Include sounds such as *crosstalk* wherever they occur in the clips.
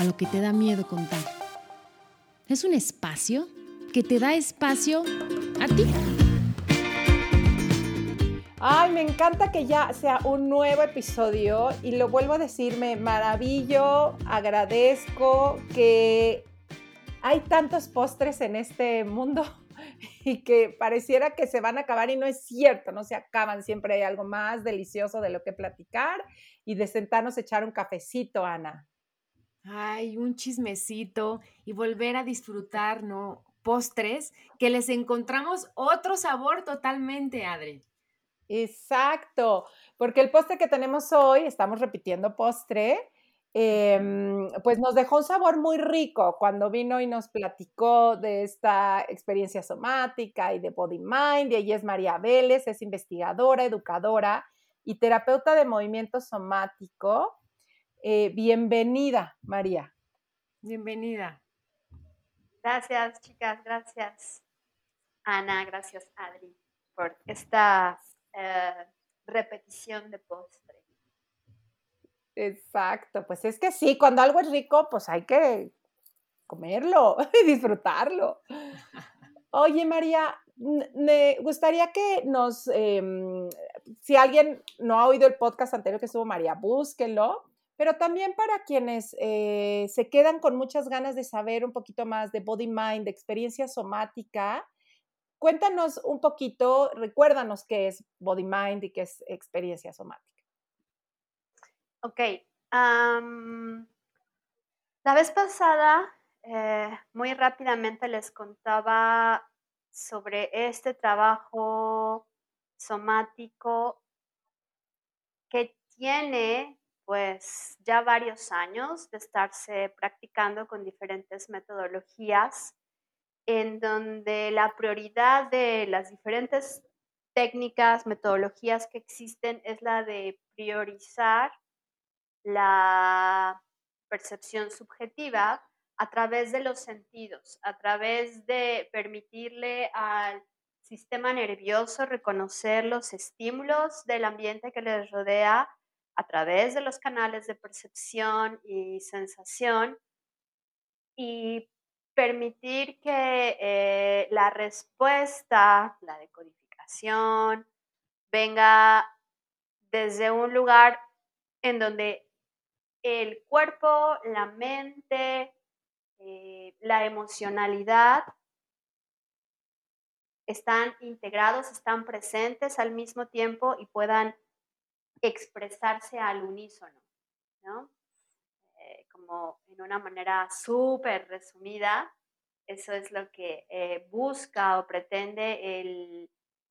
a lo que te da miedo contar. Es un espacio que te da espacio a ti. Ay, me encanta que ya sea un nuevo episodio y lo vuelvo a decir, me maravillo, agradezco que hay tantos postres en este mundo *laughs* y que pareciera que se van a acabar y no es cierto, no se acaban, siempre hay algo más delicioso de lo que platicar y de sentarnos a echar un cafecito, Ana. Ay, un chismecito y volver a disfrutar, ¿no? Postres que les encontramos otro sabor totalmente, Adri. Exacto, porque el postre que tenemos hoy, estamos repitiendo postre, Em, pues nos dejó un sabor muy rico cuando vino y nos platicó de esta experiencia somática y de Body Mind. Y ella es María Vélez, es investigadora, educadora y terapeuta de movimiento somático. Eh, bienvenida, María. Bienvenida. Gracias, chicas, gracias. Ana, gracias, Adri, por esta eh, repetición de postre. Exacto, pues es que sí, cuando algo es rico, pues hay que comerlo *laughs* y disfrutarlo. Oye, María, me gustaría que nos, em, si alguien no ha oído el podcast anterior que estuvo María, búsquenlo, pero también para quienes eh, se quedan con muchas ganas de saber un poquito más de body mind, de experiencia somática, cuéntanos un poquito, recuérdanos qué es body mind y qué es experiencia somática. Ok. la vez pasada, eh, muy rápidamente les contaba sobre este trabajo somático que tiene pues ya varios años de estarse practicando con diferentes metodologías, en donde la prioridad de las diferentes técnicas, metodologías que existen es la de priorizar la percepción subjetiva a través de los sentidos, a través de permitirle al sistema nervioso reconocer los estímulos del ambiente que les rodea a través de los canales de percepción y sensación y permitir que eh, la respuesta, la decodificación, venga desde un lugar en donde el cuerpo, la mente, eh, la emocionalidad están integrados, están presentes al mismo tiempo y puedan expresarse al unísono, ¿no? Eh, como en una manera súper resumida, eso es lo que eh, busca o pretende el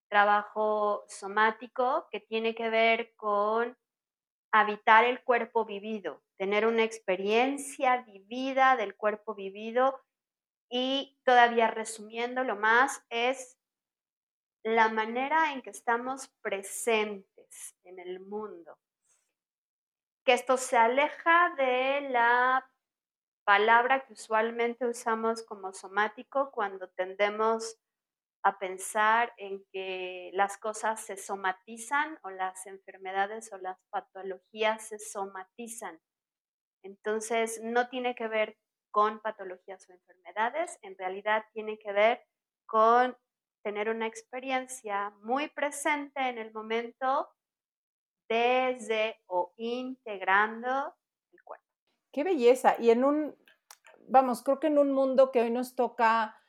trabajo somático que tiene que ver con habitar el cuerpo vivido, tener una experiencia vivida del cuerpo vivido y todavía resumiendo lo más es la manera en que estamos presentes en el mundo. Que esto se aleja de la palabra que usualmente usamos como somático cuando tendemos a pensar en que las cosas se somatizan o las enfermedades o las patologías se somatizan. Entonces, no tiene que ver con patologías o enfermedades, en realidad tiene que ver con tener una experiencia muy presente en el momento desde o integrando el cuerpo. Qué belleza. Y en un, vamos, creo que en un mundo que hoy nos toca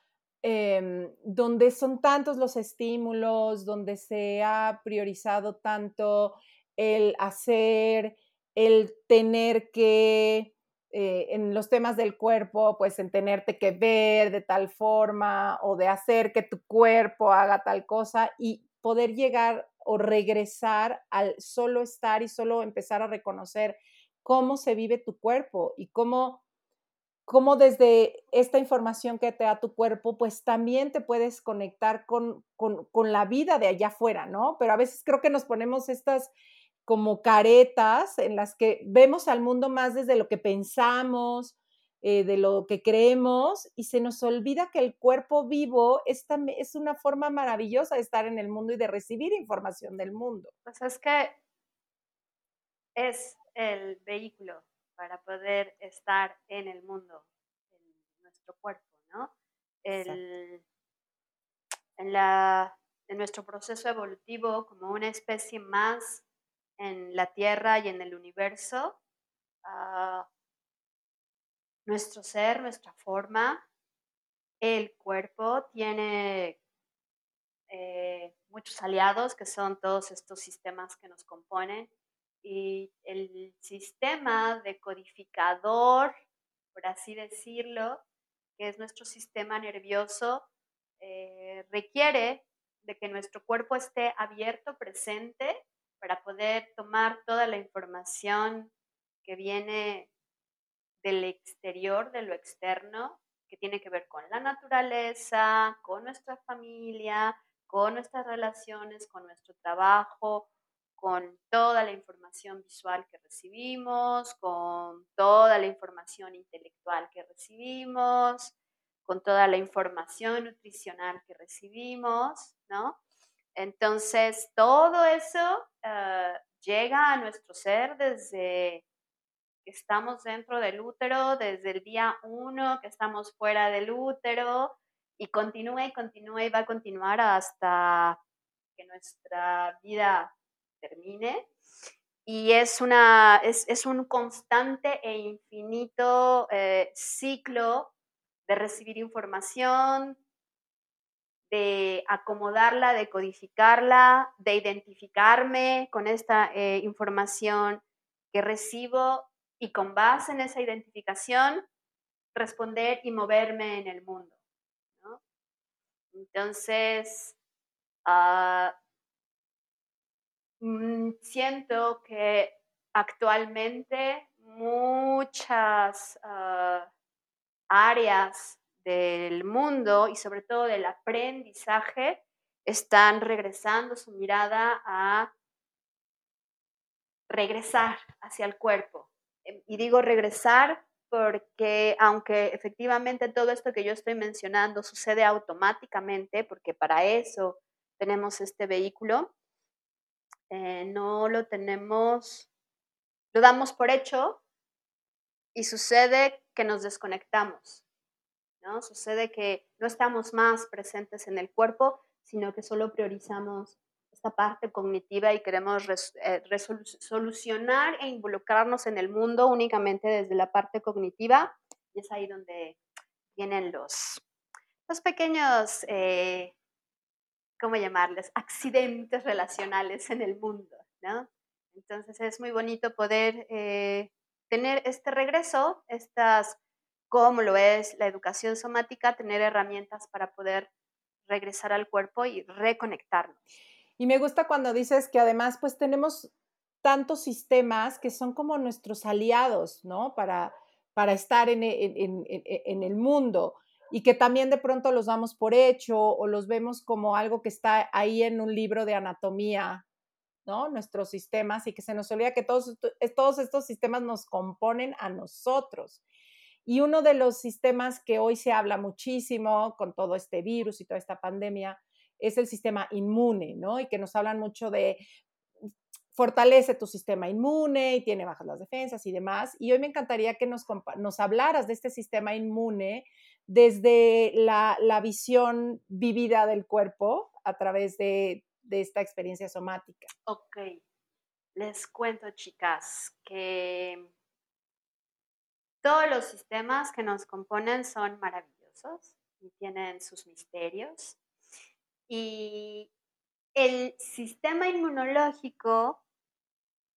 Em, donde son tantos los estímulos, donde se ha priorizado tanto el hacer, el tener que, eh, en los temas del cuerpo, pues en tenerte que ver de tal forma o de hacer que tu cuerpo haga tal cosa y poder llegar o regresar al solo estar y solo empezar a reconocer cómo se vive tu cuerpo y cómo cómo desde esta información que te da tu cuerpo, pues también te puedes conectar con, con, la vida de allá afuera, ¿no? Pero a veces creo que nos ponemos estas como caretas en las que vemos al mundo más desde lo que pensamos, eh, de lo que creemos, y se nos olvida que el cuerpo vivo es, una forma maravillosa de estar en el mundo y de recibir información del mundo. Pues es que es el vehículo para poder estar en el mundo, en nuestro cuerpo, ¿no? en, la, en nuestro proceso evolutivo como una especie más en la Tierra y en el universo, ah, nuestro ser, nuestra forma, el cuerpo tiene eh, muchos aliados que son todos estos sistemas que nos componen y el sistema decodificador, por así decirlo, que es nuestro sistema nervioso, eh, requiere de que nuestro cuerpo esté abierto, presente, para poder tomar toda la información que viene del exterior, de lo externo, que tiene que ver con la naturaleza, con nuestra familia, con nuestras relaciones, con nuestro trabajo, con toda la información visual que recibimos, con toda la información intelectual que recibimos, con toda la información nutricional que recibimos, ¿no? Entonces, todo eso eh, llega a nuestro ser desde que estamos dentro del útero, desde el día uno que estamos fuera del útero, y continúa y continúa y va a continuar hasta que nuestra vida termine. Y es, una, es, un constante e infinito eh, ciclo de recibir información, de acomodarla, de codificarla, de identificarme con esta eh, información que recibo y con base en esa identificación responder y moverme en el mundo. Entonces, uh, Mm, siento que actualmente muchas ah, áreas del mundo y sobre todo del aprendizaje están regresando su mirada a regresar hacia el cuerpo. Em, y digo regresar porque aunque efectivamente todo esto que yo estoy mencionando sucede automáticamente, porque para eso tenemos este vehículo, eh, no lo tenemos, lo damos por hecho y sucede que nos desconectamos, ¿no? Sucede que no estamos más presentes en el cuerpo, sino que solo priorizamos esta parte cognitiva y queremos eh, solucionar e involucrarnos en el mundo únicamente desde la parte cognitiva y es ahí donde vienen los, los pequeños eh, ¿cómo llamarles? Accidentes relacionales en el mundo. Entonces es muy bonito poder eh, tener este regreso, estas, como lo es la educación somática, tener herramientas para poder regresar al cuerpo y reconectarnos. Y me gusta cuando dices que además pues tenemos tantos sistemas que son como nuestros aliados, ¿no? Para, para estar en, en, en el mundo y que también de pronto los damos por hecho o los vemos como algo que está ahí en un libro de anatomía, ¿no? Nuestros sistemas y que se nos olvida que todos, todos estos sistemas nos componen a nosotros. Y uno de los sistemas que hoy se habla muchísimo con todo este virus y toda esta pandemia es el sistema inmune, ¿no? Y que nos hablan mucho de fortalece tu sistema inmune y tiene bajas las defensas y demás. Y hoy me encantaría que nos, nos hablaras de este sistema inmune desde la, visión vivida del cuerpo a través de, esta experiencia somática. Ok, les cuento chicas que todos los sistemas que nos componen son maravillosos y tienen sus misterios. Y el sistema inmunológico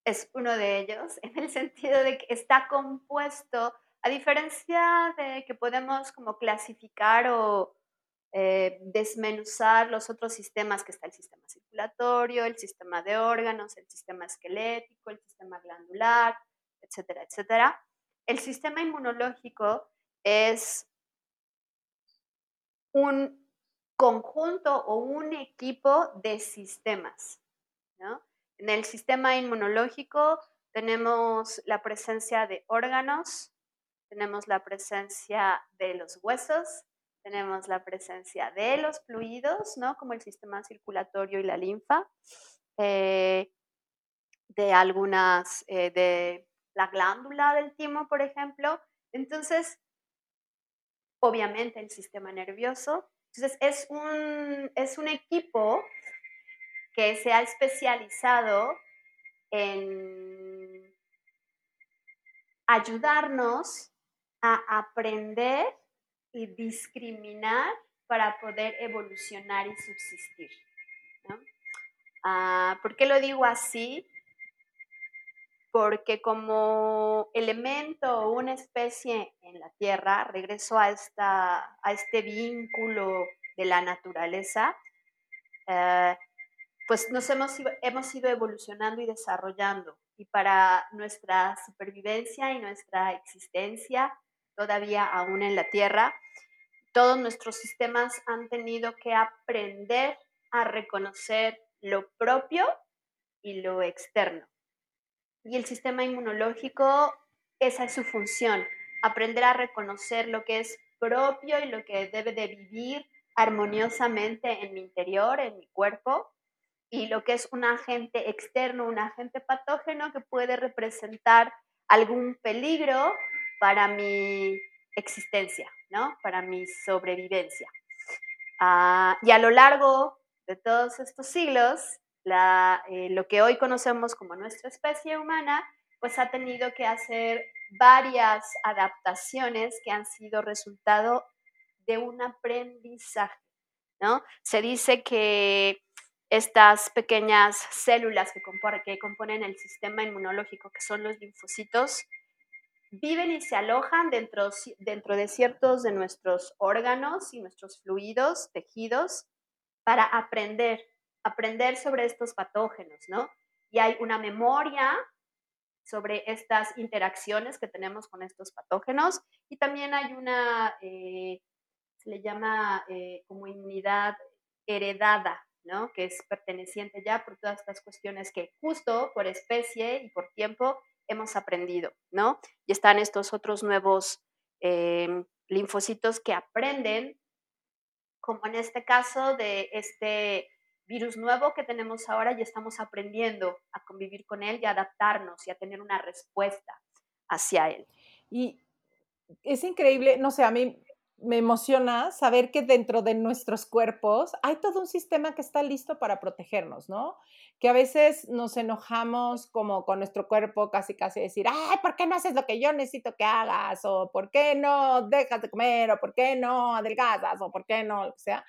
es uno de ellos *laughs* en el sentido de que está compuesto a diferencia de que podemos como clasificar o eh, desmenuzar los otros sistemas, que está el sistema circulatorio, el sistema de órganos, el sistema esquelético, el sistema glandular, etcétera, etcétera. El sistema inmunológico es un conjunto o un equipo de sistemas. En el sistema inmunológico tenemos la presencia de órganos, tenemos la presencia de los huesos, tenemos la presencia de los fluidos, ¿no? Como el sistema circulatorio y la linfa, eh, de algunas, eh, de la glándula del timo, por ejemplo. Entonces, obviamente el sistema nervioso. Entonces, es un, es un equipo que se ha especializado en ayudarnos a aprender y discriminar para poder evolucionar y subsistir. Ah, ¿Por qué lo digo así? Porque como elemento o una especie en la Tierra, regreso a, esta, a este vínculo de la naturaleza, eh, pues nos hemos, hemos ido evolucionando y desarrollando. Y para nuestra supervivencia y nuestra existencia, todavía aún en la Tierra, todos nuestros sistemas han tenido que aprender a reconocer lo propio y lo externo. Y el sistema inmunológico, esa es su función, aprender a reconocer lo que es propio y lo que debe de vivir armoniosamente en mi interior, en mi cuerpo, y lo que es un agente externo, un agente patógeno que puede representar algún peligro para mi existencia, ¿no? Para mi sobrevivencia. Ah, y a lo largo de todos estos siglos, eh, lo que hoy conocemos como nuestra especie humana, pues ha tenido que hacer varias adaptaciones que han sido resultado de un aprendizaje, ¿no? Se dice que estas pequeñas células que, que componen el sistema inmunológico, que son los linfocitos, viven y se alojan dentro, dentro de ciertos de nuestros órganos y nuestros fluidos, tejidos, para aprender, aprender sobre estos patógenos, ¿no? Y hay una memoria sobre estas interacciones que tenemos con estos patógenos y también hay una, eh, se le llama eh, como inmunidad heredada, ¿no? Que es perteneciente ya por todas estas cuestiones que justo por especie y por tiempo hemos aprendido, ¿no? Y están estos otros nuevos em, linfocitos que aprenden, como en este caso de este virus nuevo que tenemos ahora y estamos aprendiendo a convivir con él y a adaptarnos y a tener una respuesta hacia él. Y es increíble, no sé, a mí me emociona saber que dentro de nuestros cuerpos hay todo un sistema que está listo para protegernos, ¿no? Que a veces nos enojamos como con nuestro cuerpo, casi casi decir, ay, ¿por qué no haces lo que yo necesito que hagas? O ¿por qué no dejas de comer? O ¿por qué no adelgazas? O ¿por qué no? Que sea.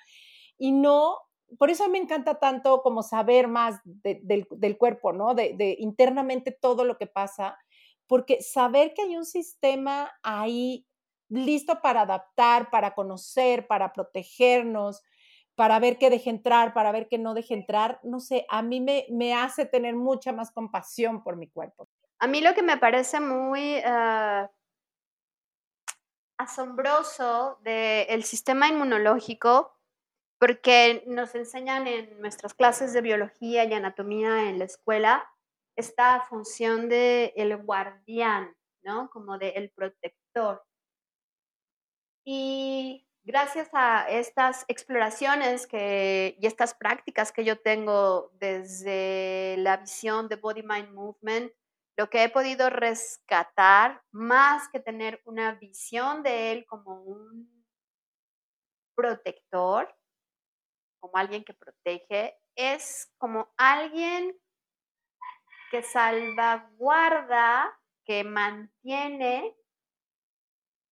Y no, por eso me encanta tanto como saber más del, del, cuerpo, ¿no? De, de internamente todo lo que pasa, porque saber que hay un sistema ahí listo para adaptar, para conocer, para protegernos, para ver qué deje entrar, para ver qué no deje entrar, no sé, a mí me, me hace tener mucha más compasión por mi cuerpo. A mí lo que me parece muy uh, asombroso del sistema inmunológico, porque nos enseñan en nuestras clases de biología y anatomía en la escuela esta función de el guardián, ¿no? Como de el protector. Y gracias a estas exploraciones que, y estas prácticas que yo tengo desde la visión de Body Mind Movement, lo que he podido rescatar, más que tener una visión de él como un protector, como alguien que protege, es como alguien que salvaguarda, que mantiene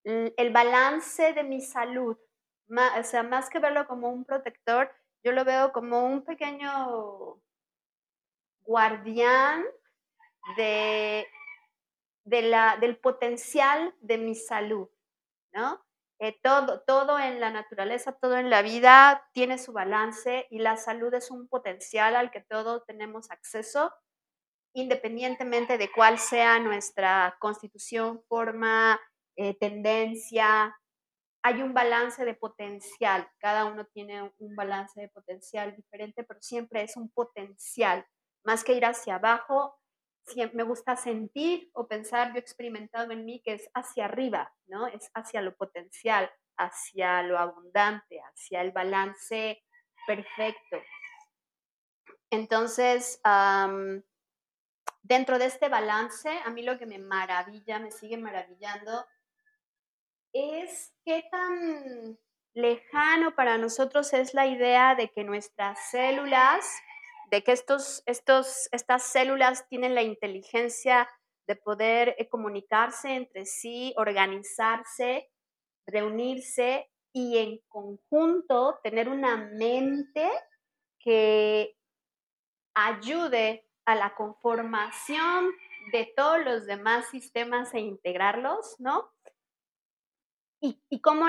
el balance de mi salud. o sea, más que verlo como un protector, yo lo veo como un pequeño guardián de, de la, del potencial de mi salud, ¿no? Eh, todo, todo en la naturaleza, todo en la vida tiene su balance y la salud es un potencial al que todos tenemos acceso, independientemente de cuál sea nuestra constitución, forma, eh, tendencia. Hay un balance de potencial, cada uno tiene un balance de potencial diferente, pero siempre es un potencial, más que ir hacia abajo, me gusta sentir o pensar, yo he experimentado en mí que es hacia arriba, ¿no? Es hacia lo potencial, hacia lo abundante, hacia el balance perfecto. Entonces, dentro de este balance, a mí lo que me maravilla, me sigue maravillando, es qué tan lejano para nosotros es la idea de que nuestras células, de que estos, estos, estas células tienen la inteligencia de poder eh, comunicarse entre sí, organizarse, reunirse y en conjunto tener una mente que ayude a la conformación de todos los demás sistemas e integrarlos, ¿no? Y, y cómo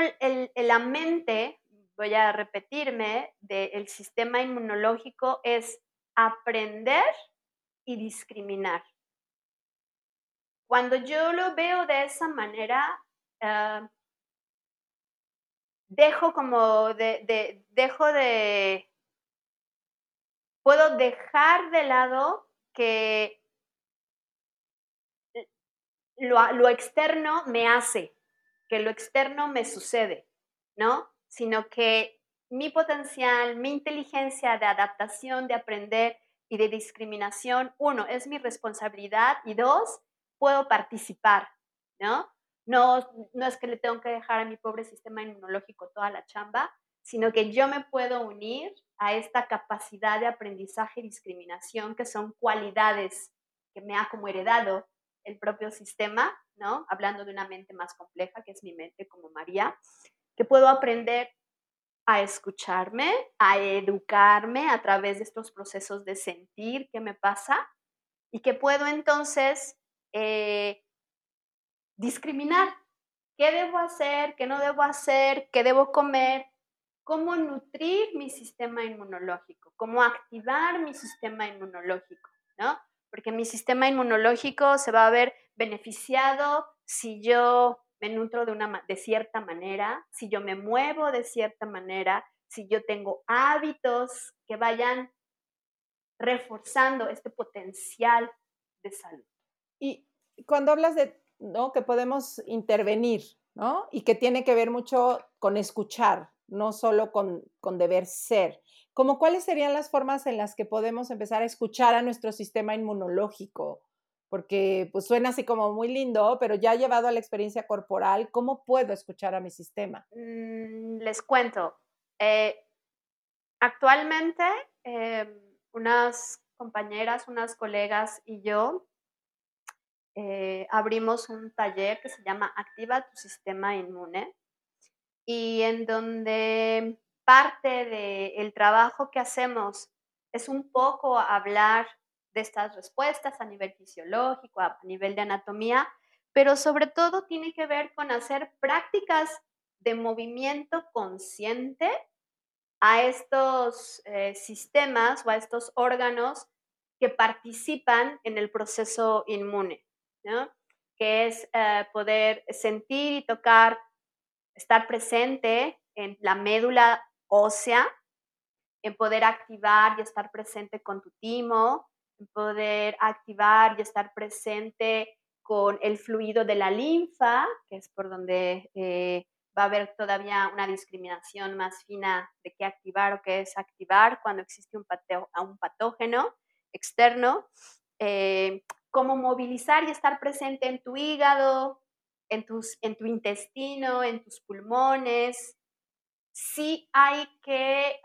la mente, voy a repetirme, del sistema inmunológico es aprender y discriminar. Cuando yo lo veo de esa manera, ah, dejo como de, dejo de, puedo dejar de lado que lo, lo, externo me hace, que lo externo me sucede, ¿no? Sino que mi potencial, mi inteligencia de adaptación, de aprender y de discriminación, uno, es mi responsabilidad y dos, puedo participar, ¿no? No, no es que le tengo que dejar a mi pobre sistema inmunológico toda la chamba, sino que yo me puedo unir a esta capacidad de aprendizaje y discriminación, que son cualidades que me ha como heredado el propio sistema, ¿no? Hablando de una mente más compleja, que es mi mente como María, que puedo aprender a escucharme, a educarme a través de estos procesos de sentir qué me pasa y que puedo entonces eh, discriminar. Qué debo hacer, qué no debo hacer, qué debo comer, cómo nutrir mi sistema inmunológico, cómo activar mi sistema inmunológico, ¿no? Porque mi sistema inmunológico se va a ver beneficiado si yo me nutro de, una, de cierta manera, si yo me muevo de cierta manera, si yo tengo hábitos que vayan reforzando este potencial de salud. Y cuando hablas de ¿no? Que podemos intervenir, ¿no? Y que tiene que ver mucho con escuchar, no solo con, con deber ser. Como cuáles serían las formas en las que podemos empezar a escuchar a nuestro sistema inmunológico, porque pues suena así como muy lindo, pero ya llevado a la experiencia corporal, ¿cómo puedo escuchar a mi sistema? Mm, les cuento. Eh, actualmente, em, unas compañeras, unas colegas y yo eh, abrimos un taller que se llama Activa tu sistema inmune y en donde parte del trabajo que hacemos es un poco hablar de estas respuestas a nivel fisiológico, a nivel de anatomía, pero sobre todo tiene que ver con hacer prácticas de movimiento consciente a estos eh, sistemas o a estos órganos que participan en el proceso inmune que es eh, poder sentir y tocar, estar presente en la médula ósea, en poder activar y estar presente con tu timo, poder activar y estar presente con el fluido de la linfa, que es por donde eh, va a haber todavía una discriminación más fina de qué activar o qué desactivar cuando existe un, un patógeno externo. Eh, cómo movilizar y estar presente en tu hígado, en, tus, en tu intestino, en tus pulmones. Sí hay que,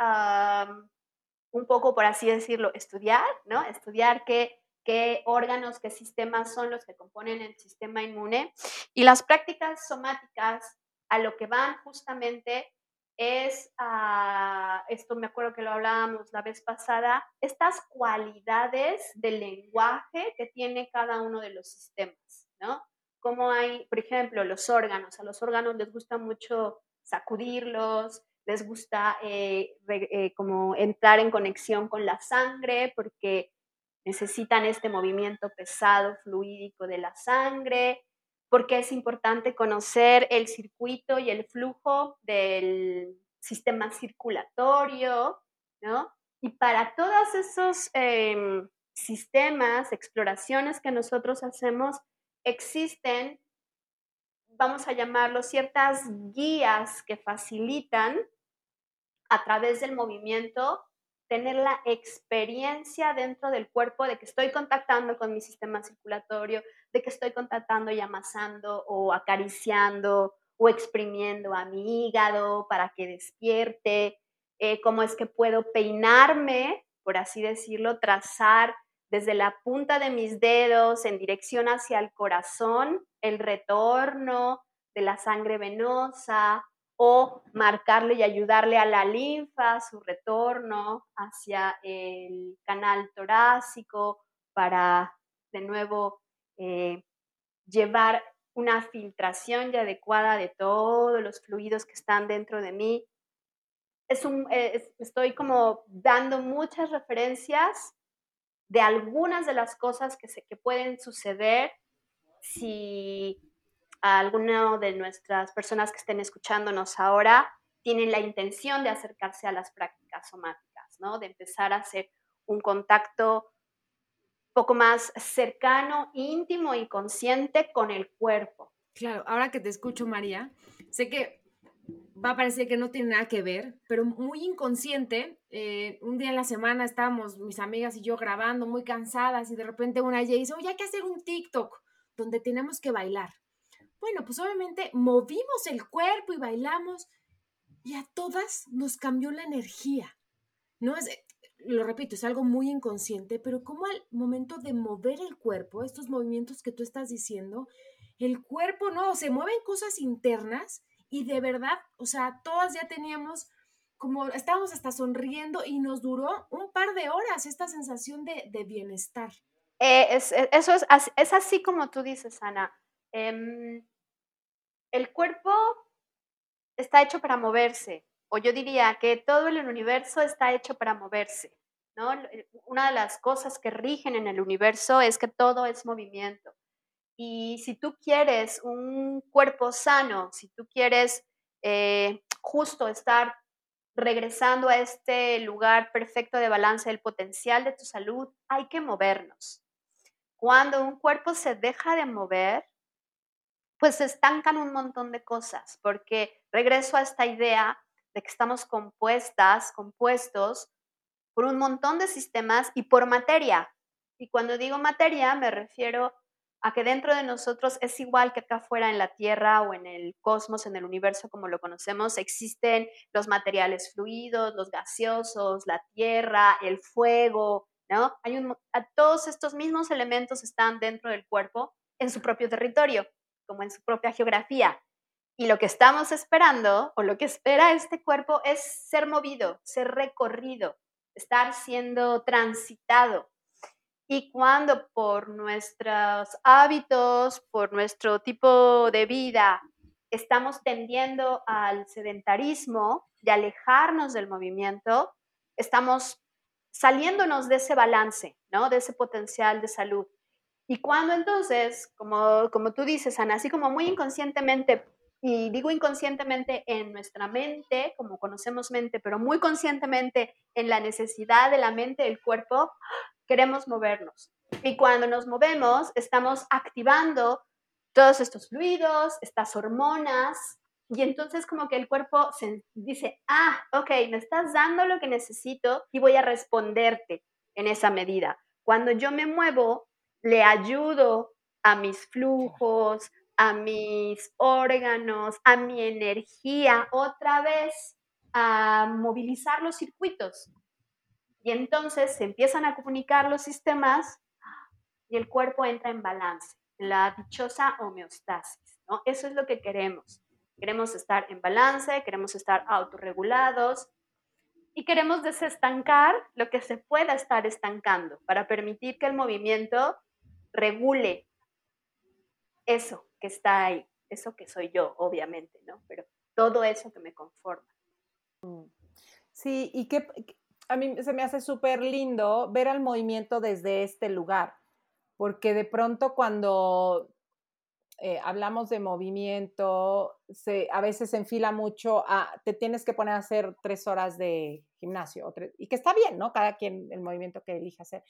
un poco por así decirlo, estudiar, ¿no? Estudiar qué, qué órganos, qué sistemas son los que componen el sistema inmune. Y las prácticas somáticas a lo que van justamente es, ah, esto me acuerdo que lo hablábamos la vez pasada, estas cualidades del lenguaje que tiene cada uno de los sistemas, ¿no? Como hay, por ejemplo, los órganos, a los órganos les gusta mucho sacudirlos, les gusta eh, eh, como entrar en conexión con la sangre porque necesitan este movimiento pesado, fluídico de la sangre, porque es importante conocer el circuito y el flujo del sistema circulatorio, ¿no? Y para todos esos em, sistemas, exploraciones que nosotros hacemos, existen, vamos a llamarlo, ciertas guías que facilitan a través del movimiento tener la experiencia dentro del cuerpo de que estoy contactando con mi sistema circulatorio, de que estoy contactando y amasando o acariciando o exprimiendo a mi hígado para que despierte, eh, cómo es que puedo peinarme, por así decirlo, trazar desde la punta de mis dedos en dirección hacia el corazón, el retorno de la sangre venosa, o marcarle y ayudarle a la linfa, su retorno hacia el canal torácico para de nuevo eh, llevar una filtración adecuada de todos los fluidos que están dentro de mí. Eh, estoy como dando muchas referencias de algunas de las cosas que, se, que pueden suceder si alguna de nuestras personas que estén escuchándonos ahora tienen la intención de acercarse a las prácticas somáticas, ¿no? De empezar a hacer un contacto poco más cercano, íntimo y consciente con el cuerpo. Claro, ahora que te escucho, María, sé que va a parecer que no tiene nada que ver, pero muy inconsciente. Eh, un día en la semana estábamos mis amigas y yo grabando muy cansadas y de repente una ella dice, oye, hay que hacer un TikTok donde tenemos que bailar. Bueno, pues obviamente movimos el cuerpo y bailamos y a todas nos cambió la energía. No es, lo repito, es algo muy inconsciente, pero como al momento de mover el cuerpo, estos movimientos que tú estás diciendo, el cuerpo no, se mueven cosas internas y de verdad, o sea, todas ya teníamos como estábamos hasta sonriendo y nos duró un par de horas esta sensación de, bienestar. Eh, es, eso es, es así como tú dices, Ana. Em, el cuerpo está hecho para moverse, o yo diría que todo el universo está hecho para moverse. ¿no? Una de las cosas que rigen en el universo es que todo es movimiento. Y si tú quieres un cuerpo sano, si tú quieres eh, justo estar regresando a este lugar perfecto de balance del potencial de tu salud, hay que movernos. Cuando un cuerpo se deja de mover, pues se estancan un montón de cosas, porque regreso a esta idea de que estamos compuestas, compuestos por un montón de sistemas y por materia. Y cuando digo materia me refiero a que dentro de nosotros es igual que acá afuera en la Tierra o en el cosmos, en el universo como lo conocemos, existen los materiales fluidos, los gaseosos, la tierra, el fuego, ¿no? Un, todos estos mismos elementos están dentro del cuerpo en su propio territorio como en su propia geografía. Y lo que estamos esperando, o lo que espera este cuerpo, es ser movido, ser recorrido, estar siendo transitado. Y cuando por nuestros hábitos, por nuestro tipo de vida, estamos tendiendo al sedentarismo, de alejarnos del movimiento, estamos saliéndonos de ese balance, ¿no? De ese potencial de salud. Y cuando entonces, como, como tú dices, Ana, así como muy inconscientemente, y digo inconscientemente en nuestra mente, como conocemos mente, pero muy conscientemente en la necesidad de la mente del cuerpo, queremos movernos. Y cuando nos movemos, estamos activando todos estos fluidos, estas hormonas, y entonces como que el cuerpo dice, ah, ok, me estás dando lo que necesito y voy a responderte en esa medida. Cuando yo me muevo, le ayudo a mis flujos, a mis órganos, a mi energía, otra vez a movilizar los circuitos. Y entonces se empiezan a comunicar los sistemas y el cuerpo entra en balance, la dichosa homeostasis. ¿no? Eso es lo que queremos. Queremos estar en balance, queremos estar autorregulados y queremos desestancar lo que se pueda estar estancando para permitir que el movimiento regule eso que está ahí, eso que soy yo, obviamente, ¿no? Pero todo eso que me conforma. Mm. Sí, y que a mí se me hace súper lindo ver al movimiento desde este lugar, porque de pronto cuando eh, hablamos de movimiento, se, a veces se enfila mucho a, te tienes que poner a hacer tres horas de gimnasio, y que está bien, ¿no? Cada quien el movimiento que elige hacer.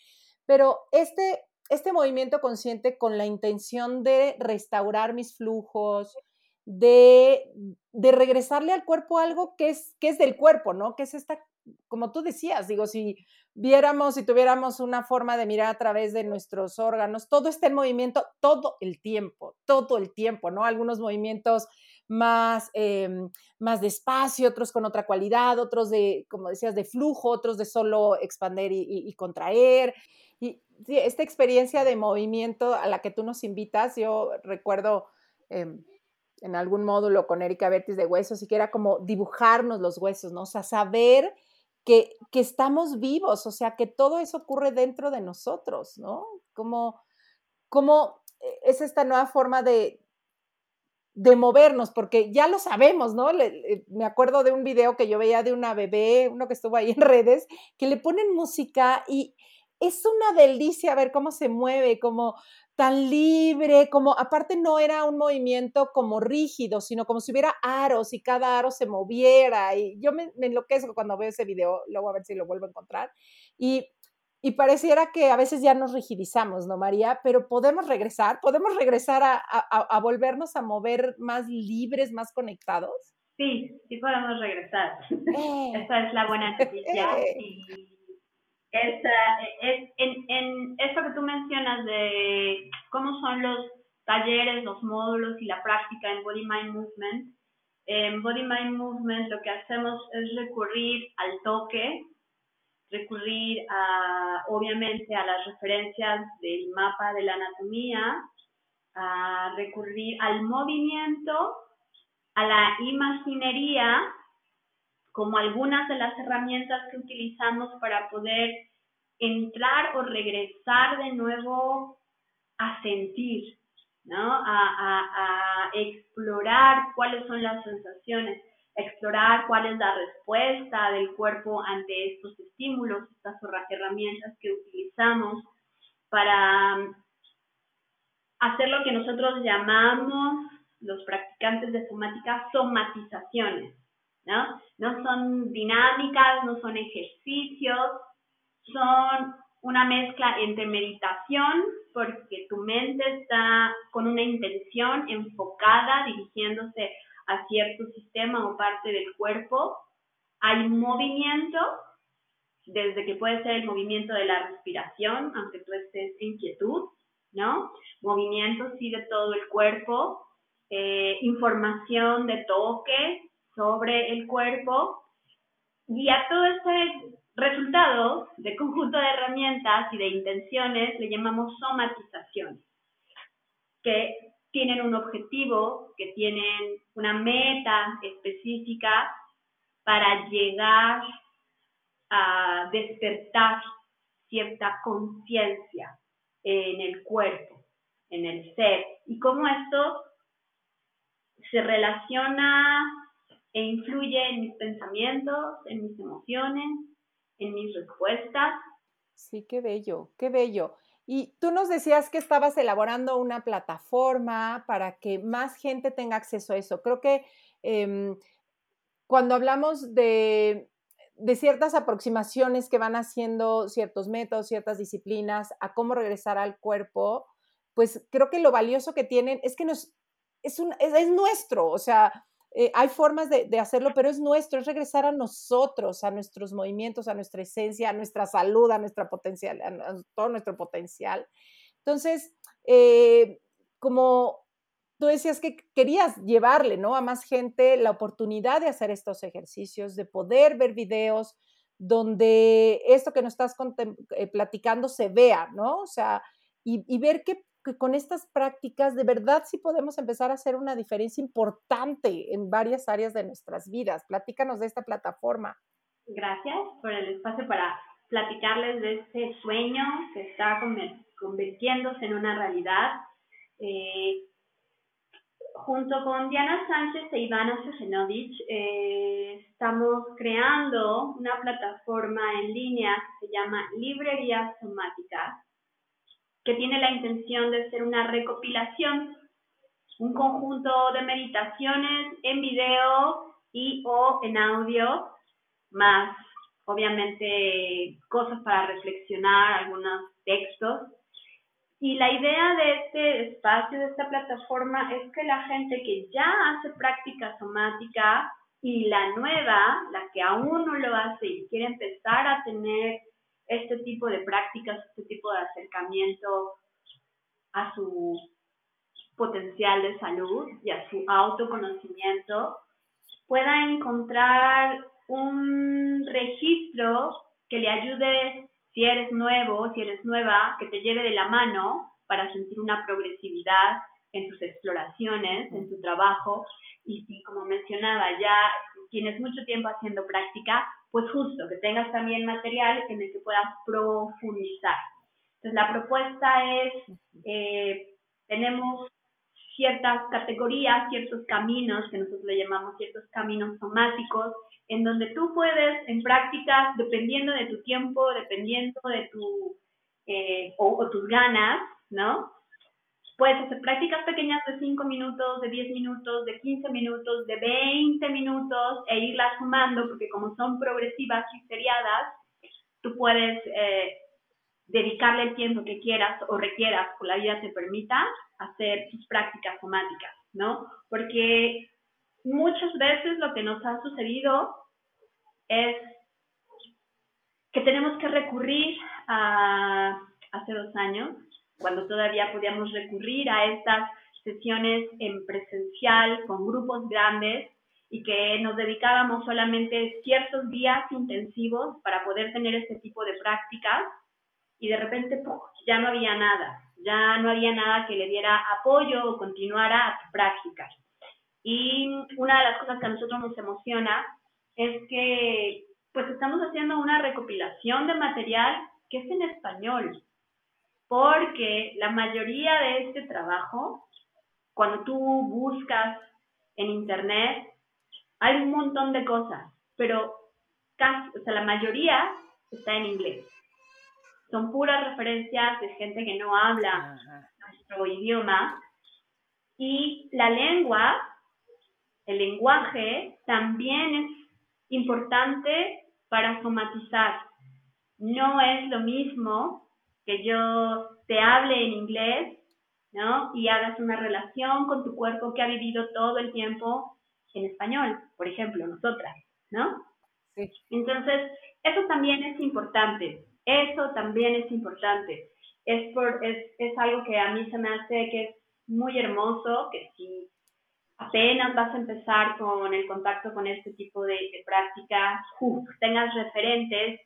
Pero este, este movimiento consciente con la intención de restaurar mis flujos, de, de regresarle al cuerpo algo que es, que es del cuerpo, ¿no? Que es esta, como tú decías, digo, si viéramos, si tuviéramos una forma de mirar a través de nuestros órganos, todo está en movimiento todo el tiempo, todo el tiempo, ¿no? Algunos movimientos más, em, más despacio, otros con otra cualidad, otros de, como decías, de flujo, otros de solo expander y, contraer. Y esta experiencia de movimiento a la que tú nos invitas, yo recuerdo em, en algún módulo con Erika Bertis de huesos y que era como dibujarnos los huesos, ¿no? O sea, saber que, estamos vivos, o sea, que todo eso ocurre dentro de nosotros, ¿no? Como, como eh, es esta nueva forma de, de movernos, porque ya lo sabemos, ¿no? me acuerdo de un video que yo veía de una bebé, uno que estuvo ahí en redes, que le ponen música y es una delicia ver cómo se mueve, como tan libre, como aparte no era un movimiento como rígido, sino como si hubiera aros y cada aro se moviera. Y yo me, enloquezco cuando veo ese video, luego a ver si lo vuelvo a encontrar. Y, y pareciera que a veces ya nos rigidizamos, ¿no, María? Pero podemos regresar, podemos regresar a, a, volvernos a mover más libres, más conectados. Sí, sí podemos regresar. *laughs* Eh. Esa es la buena *laughs* noticia. Eh. Y es, es, en, en eso que tú mencionas de cómo son los talleres, los módulos y la práctica en Body Mind Movement. En Body Mind Movement lo que hacemos es recurrir al toque, recurrir a, obviamente a las referencias del mapa de la anatomía, a recurrir al movimiento, a la imaginería como algunas de las herramientas que utilizamos para poder entrar o regresar de nuevo a sentir, ¿no? A, explorar cuáles son las sensaciones, explorar cuál es la respuesta del cuerpo ante estos estímulos, estas herramientas que utilizamos para hacer lo que nosotros llamamos los practicantes de somática somatizaciones. ¿No? No son dinámicas, no son ejercicios, son una mezcla entre meditación, porque tu mente está con una intención enfocada, dirigiéndose a cierto sistema o parte del cuerpo. Hay movimiento, desde que puede ser el movimiento de la respiración, aunque tú estés en quietud, ¿no? Movimiento sí de todo el cuerpo, eh, información de toque, sobre el cuerpo. Y a todo este resultado de conjunto de herramientas y de intenciones le llamamos somatización, que tienen un objetivo, que tienen una meta específica para llegar a despertar cierta conciencia en el cuerpo, en el ser, y cómo esto se relaciona e influye en mis pensamientos, en mis emociones, en mis respuestas. Sí, qué bello, qué bello. Y tú nos decías que estabas elaborando una plataforma para que más gente tenga acceso a eso. Creo que em, cuando hablamos de, de, ciertas aproximaciones que van haciendo ciertos métodos, ciertas disciplinas a cómo regresar al cuerpo, pues creo que lo valioso que tienen es que nos, es, un, es nuestro, o sea, eh, hay formas de, hacerlo, pero es nuestro, es regresar a nosotros, a nuestros movimientos, a nuestra esencia, a nuestra salud, a nuestra potencial, a, todo nuestro potencial. Entonces, eh, como tú decías que querías llevarle, ¿no? A más gente la oportunidad de hacer estos ejercicios, de poder ver videos donde esto que nos estás eh, platicando se vea, ¿no? O sea, y, y ver qué que con estas prácticas de verdad sí podemos empezar a hacer una diferencia importante en varias áreas de nuestras vidas. Platícanos de esta plataforma. Gracias por el espacio para platicarles de este sueño que está convirtiéndose en una realidad. Eh, junto con Diana Sánchez e Ivana Sejenovic, eh, estamos creando una plataforma en línea que se llama Librería Somática, que tiene la intención de ser una recopilación un conjunto de meditaciones en video y o en audio, más obviamente cosas para reflexionar, algunos textos. Y la idea de este espacio, de esta plataforma, es que la gente que ya hace práctica somática y la nueva, la que aún no lo hace y quiere empezar a tener este tipo de prácticas, este tipo de acercamiento a su potencial de salud y a su autoconocimiento, pueda encontrar un registro que le ayude, si eres nuevo, si eres nueva, que te lleve de la mano para sentir una progresividad en tus exploraciones, en tu trabajo. Y si, como mencionaba, ya tienes mucho tiempo haciendo práctica, pues justo que tengas también material en el que puedas profundizar. Entonces, la propuesta es, eh, tenemos ciertas categorías, ciertos caminos, que nosotros le llamamos ciertos caminos somáticos, en donde tú puedes, en prácticas, dependiendo de tu tiempo, dependiendo de tu, eh, o, tus ganas, ¿no? Puedes hacer prácticas pequeñas de 5 minutos, de 10 minutos, de 15 minutos, de 20 minutos e irlas sumando, porque como son progresivas y seriadas, tú puedes eh, dedicarle el tiempo que quieras o requieras, o la vida te permita, hacer tus prácticas somáticas, ¿no? Porque muchas veces lo que nos ha sucedido es que tenemos que recurrir a hace dos años, cuando todavía podíamos recurrir a estas sesiones en presencial con grupos grandes y que nos dedicábamos solamente ciertos días intensivos para poder tener este tipo de prácticas y de repente ya no había nada, ya no había nada que le diera apoyo o continuara a tu práctica. Y una de las cosas que a nosotros nos emociona es que pues estamos haciendo una recopilación de material que es en español, porque la mayoría de este trabajo, cuando tú buscas en internet, hay un montón de cosas, pero casi, o sea, la mayoría está en inglés son puras referencias de gente que no habla nuestro idioma. Y la lengua, el lenguaje, también es importante para somatizar. No es lo mismo que yo te hable en inglés, ¿no? Y hagas una relación con tu cuerpo que ha vivido todo el tiempo en español, por ejemplo, nosotras, ¿no? Sí. Entonces, eso también es importante. Eso también es importante. Es, por, es, es algo que a mí se me hace que es muy hermoso, que si apenas vas a empezar con el contacto con este tipo de, práctica, tengas referentes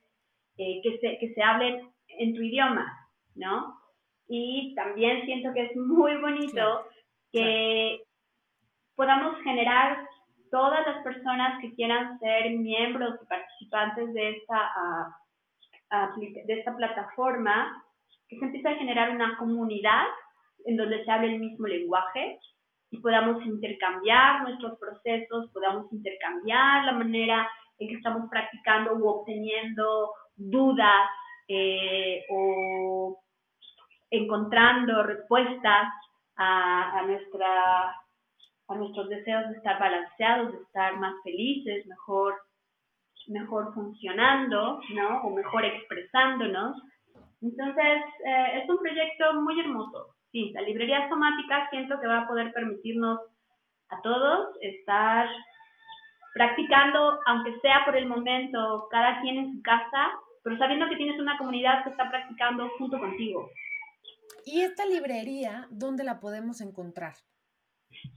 eh, que, se, que se hablen en tu idioma, ¿no? Y también siento que es muy bonito que podamos generar todas las personas que quieran ser miembros y participantes de esta uh, de esta plataforma, que se empieza a generar una comunidad en donde se hable el mismo lenguaje y podamos intercambiar nuestros procesos, podamos intercambiar la manera en que estamos practicando u obteniendo dudas eh, o encontrando respuestas a, a, nuestra, a nuestros deseos de estar balanceados, de estar más felices, mejor mejor funcionando, ¿no? O mejor expresándonos. Entonces, eh, es un proyecto muy hermoso. Sí, la librería somática siento que va a poder permitirnos a todos estar practicando, aunque sea por el momento, cada quien en su casa, pero sabiendo que tienes una comunidad que está practicando junto contigo. ¿Y esta librería, dónde la podemos encontrar?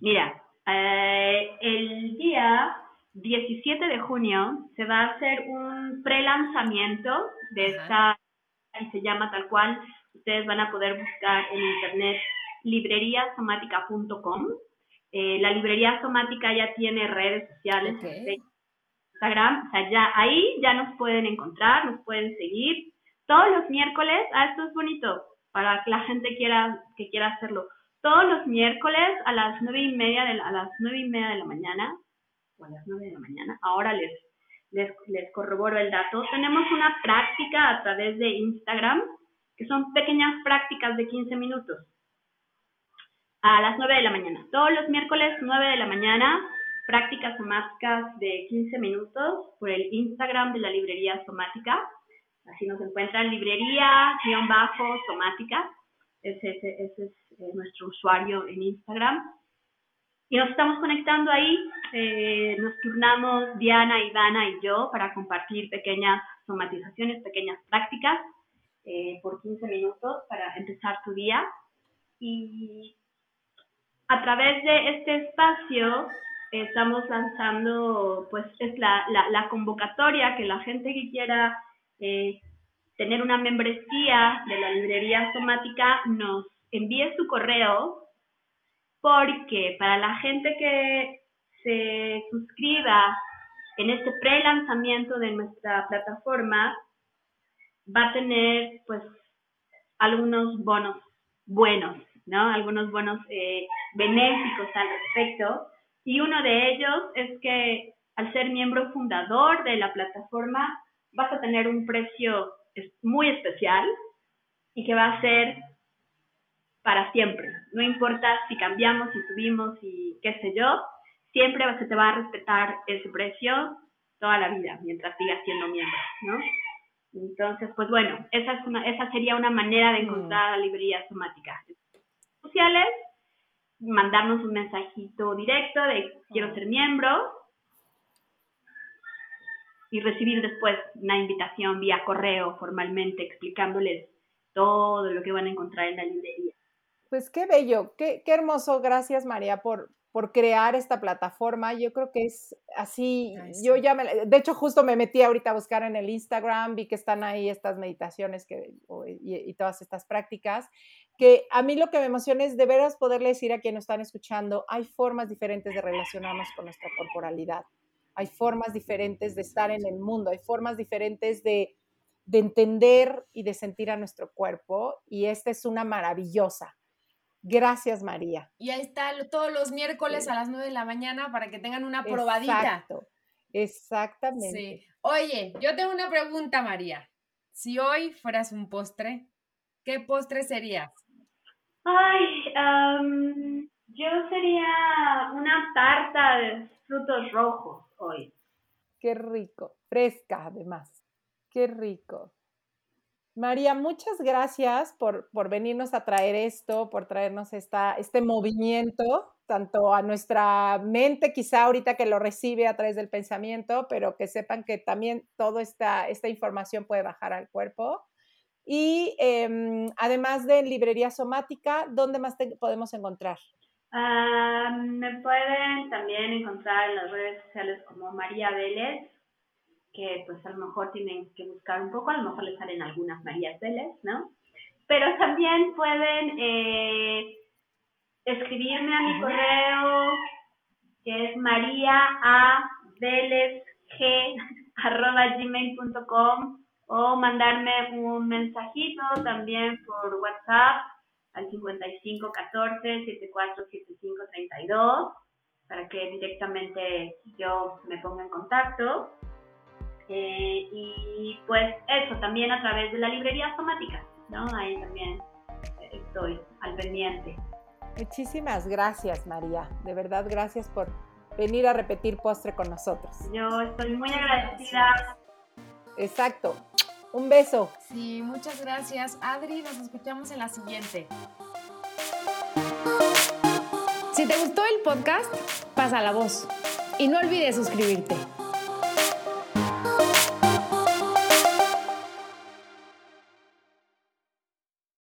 Mira, eh, el día 17 de junio se va a hacer un pre-lanzamiento de esta, y se llama tal cual, ustedes van a poder buscar en internet libreriasomática.com. Eh, la librería somática ya tiene redes sociales, Instagram, o sea, ya ahí ya nos pueden encontrar, nos pueden seguir. Todos los miércoles, ah, esto es bonito, para que la gente quiera, que quiera hacerlo. Todos los miércoles a las nueve y media de a las nueve y media de la mañana o a las 9 de la mañana. Ahora les, les, les corroboro el dato. Tenemos una práctica a través de Instagram, que son pequeñas prácticas de 15 minutos. a las 9 de la mañana. Todos los miércoles 9 de la mañana, prácticas somáticas de 15 minutos por el Instagram de la librería somática. Así nos encuentran librería-somática. Ese, ese, es eh, nuestro usuario en Instagram. Y nos estamos conectando ahí. Eh, nos turnamos Diana, Ivana y yo para compartir pequeñas somatizaciones, pequeñas prácticas eh, por 15 minutos para empezar tu día. Y a través de este espacio estamos lanzando, pues es la, la, convocatoria que la gente que quiera eh, tener una membresía de la librería somática nos envíe su correo porque para la gente que se suscriba en este pre-lanzamiento de nuestra plataforma va a tener pues algunos bonos buenos ¿no? Algunos bonos eh, benéficos al respecto. Y uno de ellos es que al ser miembro fundador de la plataforma vas a tener un precio muy especial y que va a ser para siempre. No importa si cambiamos, si subimos y qué sé yo, siempre se te va a respetar ese precio toda la vida mientras sigas siendo miembro, ¿no? Entonces, pues bueno, esa, es una, esa sería una manera de encontrar la librería somática sociales, mandarnos un mensajito directo de quiero ser miembro y recibir después una invitación vía correo formalmente explicándoles todo lo que van a encontrar en la librería. Pues qué bello, qué, qué hermoso. Gracias María por, por crear esta plataforma. Yo creo que es así. Yo ya me, de hecho, justo me metí ahorita a buscar en el Instagram, vi que están ahí estas meditaciones que, y, y, todas estas prácticas que a mí lo que me emociona es de veras poderle decir a quienes están escuchando, hay formas diferentes de relacionarnos con nuestra corporalidad, hay formas diferentes de estar en el mundo, hay formas diferentes de, de entender y de sentir a nuestro cuerpo y esta es una maravillosa. Gracias, María. Y ahí está todos los miércoles a las 9 de la mañana para que tengan una probadita. Exacto, exactamente. Sí. Oye, yo tengo una pregunta, María. Si hoy fueras un postre, ¿qué postre serías? Ay, yo sería una tarta de frutos rojos hoy. Qué rico, fresca además. Qué rico. María, muchas gracias por, por venirnos a traer esto, por traernos esta, este movimiento, tanto a nuestra mente, quizá ahorita que lo recibe a través del pensamiento, pero que sepan que también toda esta, esta información puede bajar al cuerpo. Y em, además de librería somática, ¿dónde más te podemos encontrar? Ah, me pueden también encontrar en las redes sociales como María Vélez, que pues a lo mejor tienen que buscar un poco, a lo mejor les salen algunas Marías Vélez, ¿no? Pero también pueden eh, escribirme a mi correo, que es mariaavelezg.gmail.com *laughs* o mandarme un mensajito también por WhatsApp al 55 14 74 75 32 para que directamente yo me ponga en contacto. Eh, y pues eso, también a través de la librería somática, ¿no? Ahí también estoy al pendiente. Muchísimas gracias, María. De verdad, gracias por venir a repetir postre con nosotros. Yo estoy muy agradecida. Exacto. Un beso. Sí, muchas gracias. Adri, nos escuchamos en la siguiente. Si te gustó el podcast, pasa la voz. Y no olvides suscribirte.